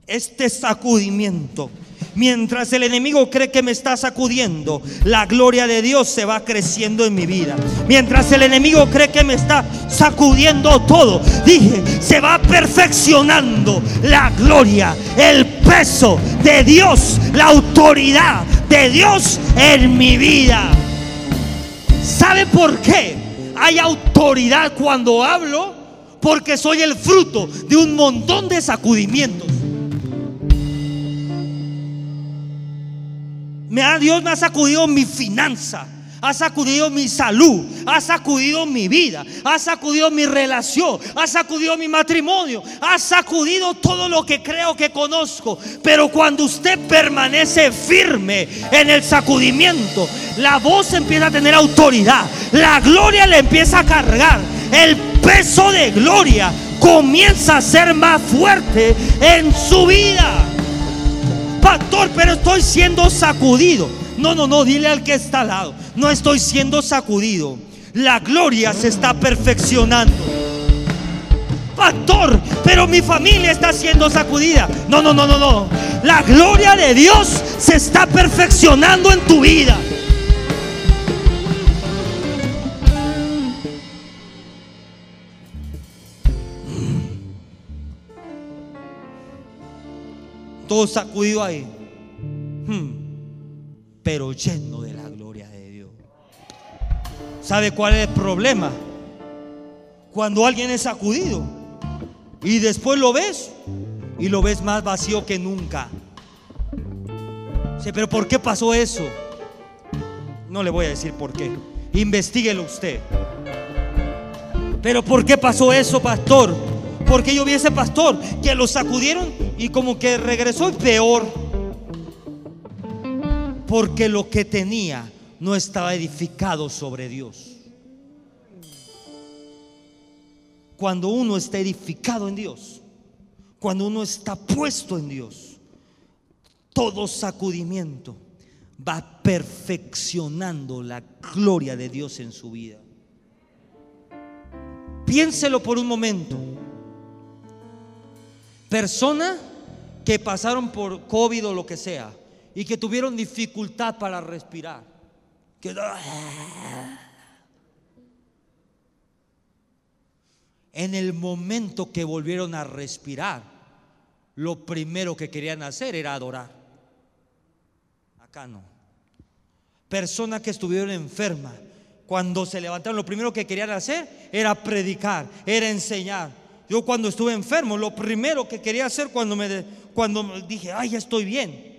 este sacudimiento Mientras el enemigo cree que me está sacudiendo, la gloria de Dios se va creciendo en mi vida. Mientras el enemigo cree que me está sacudiendo todo, dije, se va perfeccionando la gloria, el peso de Dios, la autoridad de Dios en mi vida. ¿Sabe por qué hay autoridad cuando hablo? Porque soy el fruto de un montón de sacudimientos. Me ha, Dios me ha sacudido mi finanza, ha sacudido mi salud, ha sacudido mi vida, ha sacudido mi relación, ha sacudido mi matrimonio, ha sacudido todo lo que creo que conozco. Pero cuando usted permanece firme en el sacudimiento, la voz empieza a tener autoridad, la gloria le empieza a cargar, el peso de gloria comienza a ser más fuerte en su vida pastor, pero estoy siendo sacudido. No, no, no, dile al que está al lado. No estoy siendo sacudido. La gloria se está perfeccionando. Pastor, pero mi familia está siendo sacudida. No, no, no, no, no. La gloria de Dios se está perfeccionando en tu vida. todo sacudido ahí, hmm. Pero lleno de la gloria de Dios. ¿Sabe cuál es el problema? Cuando alguien es sacudido y después lo ves y lo ves más vacío que nunca. pero ¿por qué pasó eso? No le voy a decir por qué. Investíguelo usted. Pero ¿por qué pasó eso, pastor? Porque yo vi ese pastor que lo sacudieron y como que regresó peor. Porque lo que tenía no estaba edificado sobre Dios. Cuando uno está edificado en Dios, cuando uno está puesto en Dios, todo sacudimiento va perfeccionando la gloria de Dios en su vida. Piénselo por un momento. Persona que pasaron por COVID o lo que sea y que tuvieron dificultad para respirar. En el momento que volvieron a respirar, lo primero que querían hacer era adorar. Acá no. Personas que estuvieron enfermas, cuando se levantaron, lo primero que querían hacer era predicar, era enseñar. Yo cuando estuve enfermo, lo primero que quería hacer cuando me cuando dije, "Ay, ya estoy bien",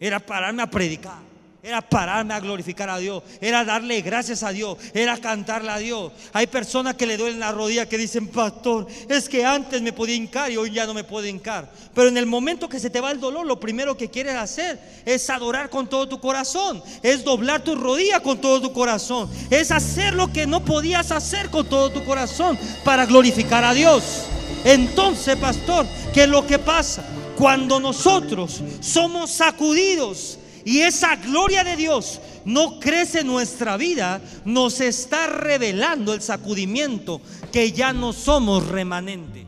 era pararme a predicar. Era pararme a glorificar a Dios. Era darle gracias a Dios. Era cantarle a Dios. Hay personas que le duelen la rodilla que dicen, pastor, es que antes me podía hincar y hoy ya no me puedo hincar. Pero en el momento que se te va el dolor, lo primero que quieres hacer es adorar con todo tu corazón. Es doblar tu rodilla con todo tu corazón. Es hacer lo que no podías hacer con todo tu corazón para glorificar a Dios. Entonces, pastor, ¿qué es lo que pasa? Cuando nosotros somos sacudidos y esa gloria de Dios no crece en nuestra vida, nos está revelando el sacudimiento que ya no somos remanente.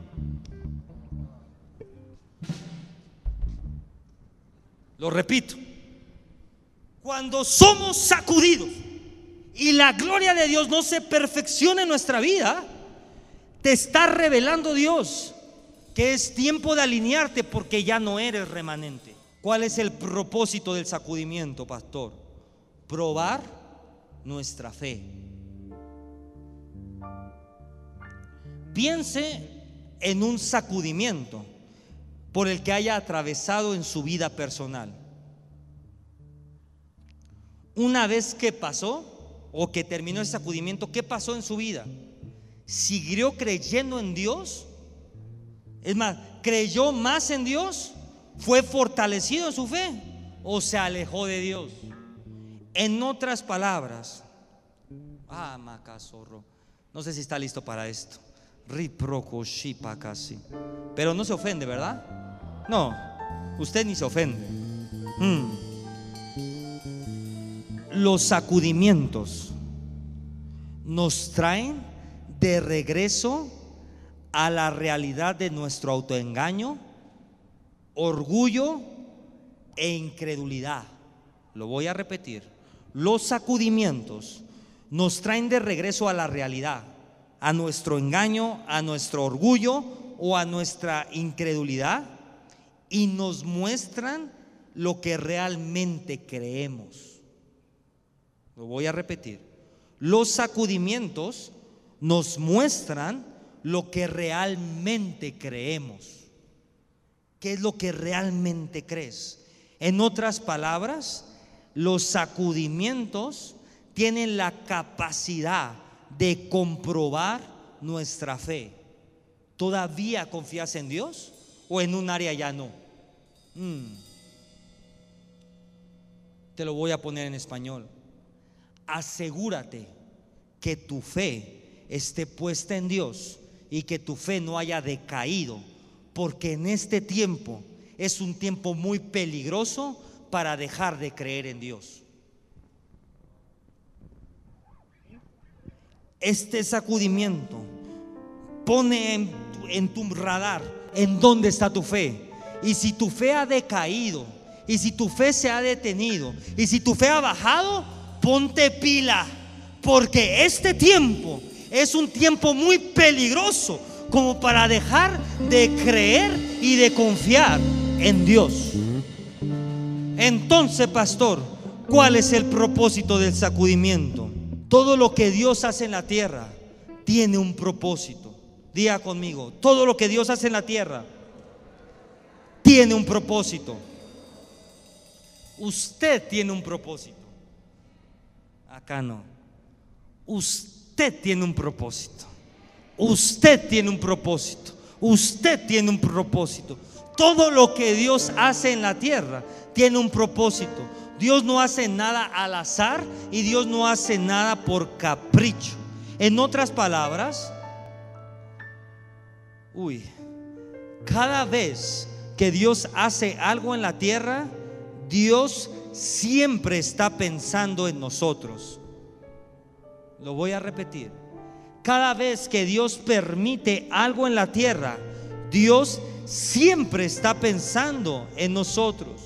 Lo repito, cuando somos sacudidos y la gloria de Dios no se perfecciona en nuestra vida, te está revelando Dios es tiempo de alinearte porque ya no eres remanente. ¿Cuál es el propósito del sacudimiento, pastor? Probar nuestra fe. Piense en un sacudimiento por el que haya atravesado en su vida personal. Una vez que pasó o que terminó el sacudimiento, ¿qué pasó en su vida? ¿Siguió creyendo en Dios? Es más, ¿creyó más en Dios? ¿Fue fortalecido en su fe o se alejó de Dios? En otras palabras, ah, macazorro, no sé si está listo para esto. casi. Pero no se ofende, ¿verdad? No, usted ni se ofende. Hmm. Los sacudimientos nos traen de regreso a la realidad de nuestro autoengaño orgullo e incredulidad. Lo voy a repetir. Los sacudimientos nos traen de regreso a la realidad, a nuestro engaño, a nuestro orgullo o a nuestra incredulidad y nos muestran lo que realmente creemos. Lo voy a repetir. Los sacudimientos nos muestran lo que realmente creemos. ¿Qué es lo que realmente crees? En otras palabras, los sacudimientos tienen la capacidad de comprobar nuestra fe. ¿Todavía confías en Dios o en un área ya no? Mm. Te lo voy a poner en español. Asegúrate que tu fe esté puesta en Dios y que tu fe no haya decaído porque en este tiempo es un tiempo muy peligroso para dejar de creer en Dios. Este sacudimiento pone en, tu radar en dónde está tu fe. Y si tu fe ha decaído, y si tu fe se ha detenido, y si tu fe ha bajado, ponte pila, porque este tiempo es un tiempo muy peligroso como para dejar de creer y de confiar en Dios. Entonces, pastor, ¿cuál es el propósito del sacudimiento? Todo lo que Dios hace en la tierra tiene un propósito. Diga conmigo, todo lo que Dios hace en la tierra tiene un propósito. Usted tiene un propósito. Acá no. Usted tiene un propósito. Usted tiene un propósito. Usted tiene un propósito. Todo lo que Dios hace en la tierra tiene un propósito. Dios no hace nada al azar y Dios no hace nada por capricho. En otras palabras, uy, cada vez que Dios hace algo en la tierra, Dios siempre está pensando en nosotros. Lo voy a repetir. Cada vez que Dios permite algo en la tierra, Dios siempre está pensando en nosotros.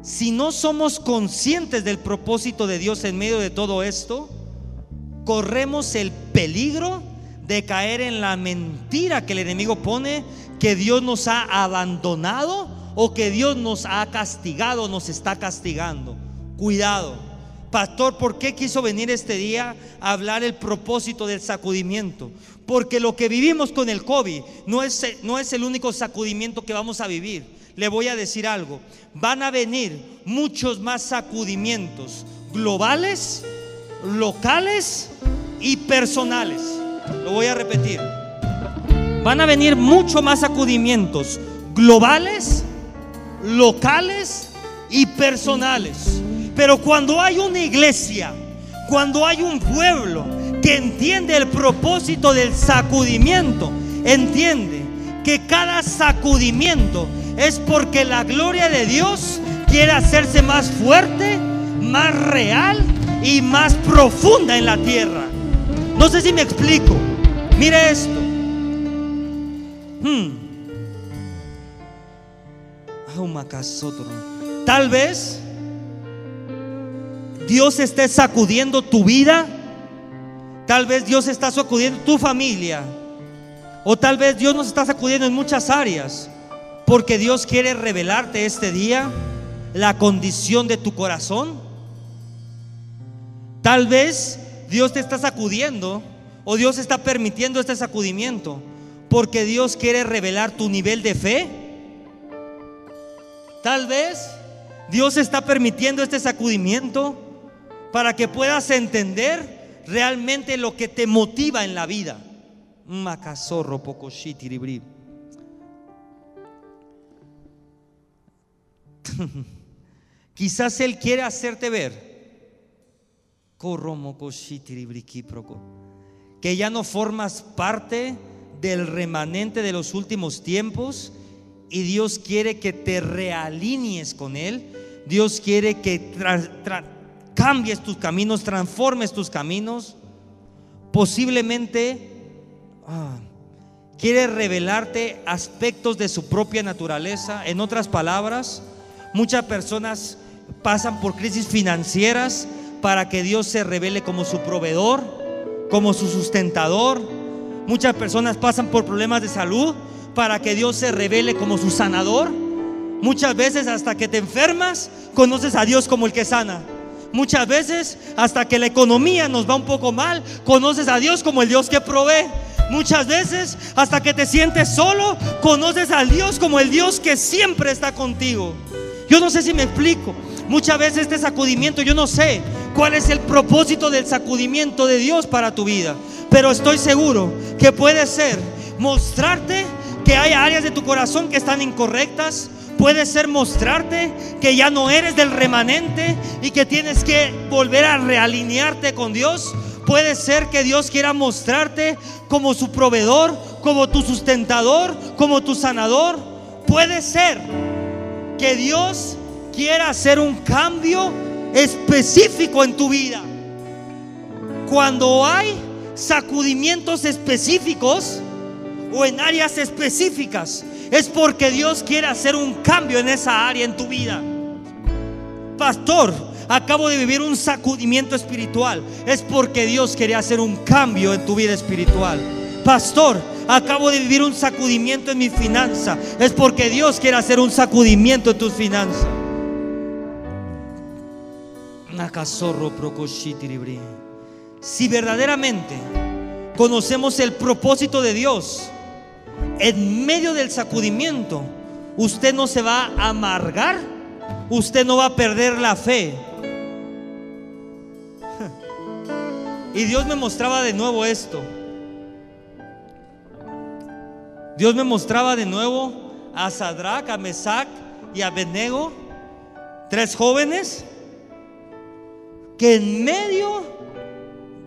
Si no somos conscientes del propósito de Dios en medio de todo esto, corremos el peligro de caer en la mentira que el enemigo pone, que Dios nos ha abandonado o que Dios nos ha castigado, nos está castigando. Cuidado. Pastor, ¿por qué quiso venir este día a hablar el propósito del sacudimiento? Porque lo que vivimos con el COVID no es, no es el único sacudimiento que vamos a vivir. le voy a decir algo. Van a venir muchos más sacudimientos globales, locales y personales. Lo voy a repetir. Van a venir mucho más sacudimientos globales, locales y personales. Pero cuando hay una iglesia, cuando hay un pueblo que entiende el propósito del sacudimiento, entiende que cada sacudimiento es porque la gloria de Dios quiere hacerse más fuerte, más real y más profunda en la tierra. No sé si me explico. Mire esto. Hmm. Tal vez Dios esté sacudiendo tu vida. Tal vez Dios está sacudiendo tu familia. O tal vez Dios nos está sacudiendo en muchas áreas. Porque Dios quiere revelarte este día la condición de tu corazón. Tal vez Dios te está sacudiendo o Dios está permitiendo este sacudimiento porque Dios quiere revelar tu nivel de fe. Tal vez Dios está permitiendo este sacudimiento para que puedas entender realmente lo que te motiva en la vida. Macazorro poco [LAUGHS] Quizás Él quiere hacerte ver que ya no formas parte del remanente de los últimos tiempos y Dios quiere que te realinies con Él. Dios quiere que cambies tus caminos, transformes tus caminos. Posiblemente ah, quiere revelarte aspectos de su propia naturaleza. En otras palabras, muchas personas pasan por crisis financieras para que Dios se revele como su proveedor, como su sustentador. Muchas personas pasan por problemas de salud para que Dios se revele como su sanador. Muchas veces hasta que te enfermas, conoces a Dios como el que sana. Muchas veces hasta que la economía nos va un poco mal, conoces a Dios como el Dios que provee. Muchas veces hasta que te sientes solo, conoces al Dios como el Dios que siempre está contigo. Yo no sé si me explico. Muchas veces este sacudimiento, yo no sé cuál es el propósito del sacudimiento de Dios para tu vida, pero estoy seguro que puede ser mostrarte que hay áreas de tu corazón que están incorrectas, puede ser mostrarte que ya no eres del remanente y que tienes que volver a realinearte con Dios. Puede ser que Dios quiera mostrarte como su proveedor, como tu sustentador, como tu sanador. Puede ser que Dios quiera hacer un cambio específico en tu vida. Cuando hay sacudimientos específicos o en áreas específicas, es porque Dios quiere hacer un cambio en esa área en tu vida. Pastor, acabo de vivir un sacudimiento espiritual. Es porque Dios quiere hacer un cambio en tu vida espiritual. Pastor, acabo de vivir un sacudimiento en mi finanza. Es porque Dios quiere hacer un sacudimiento en tus finanzas. Si verdaderamente conocemos el propósito de Dios, en medio del sacudimiento, usted no se va a amargar, usted no va a perder la fe. [LAUGHS] Y Dios me mostraba de nuevo esto. Dios me mostraba de nuevo a Sadrach, a Mesach y a Abednego, tres jóvenes que en medio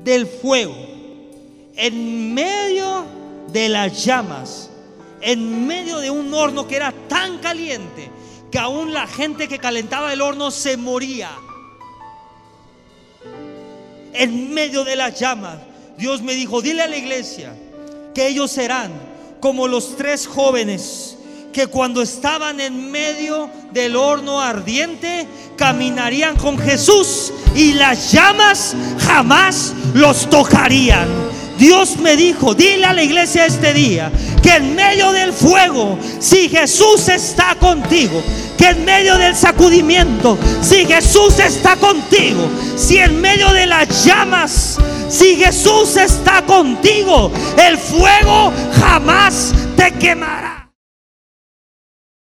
del fuego, en medio de las llamas, en medio de un horno que era tan caliente que aún la gente que calentaba el horno se moría. En medio de las llamas, Dios me dijo, dile a la iglesia que ellos serán como los tres jóvenes que cuando estaban en medio del horno ardiente, caminarían con Jesús y las llamas jamás los tocarían. Dios me dijo, dile a la iglesia este día, que en medio del fuego, si Jesús está contigo, que en medio del sacudimiento, si Jesús está contigo, si en medio de las llamas, si Jesús está contigo, el fuego jamás te quemará.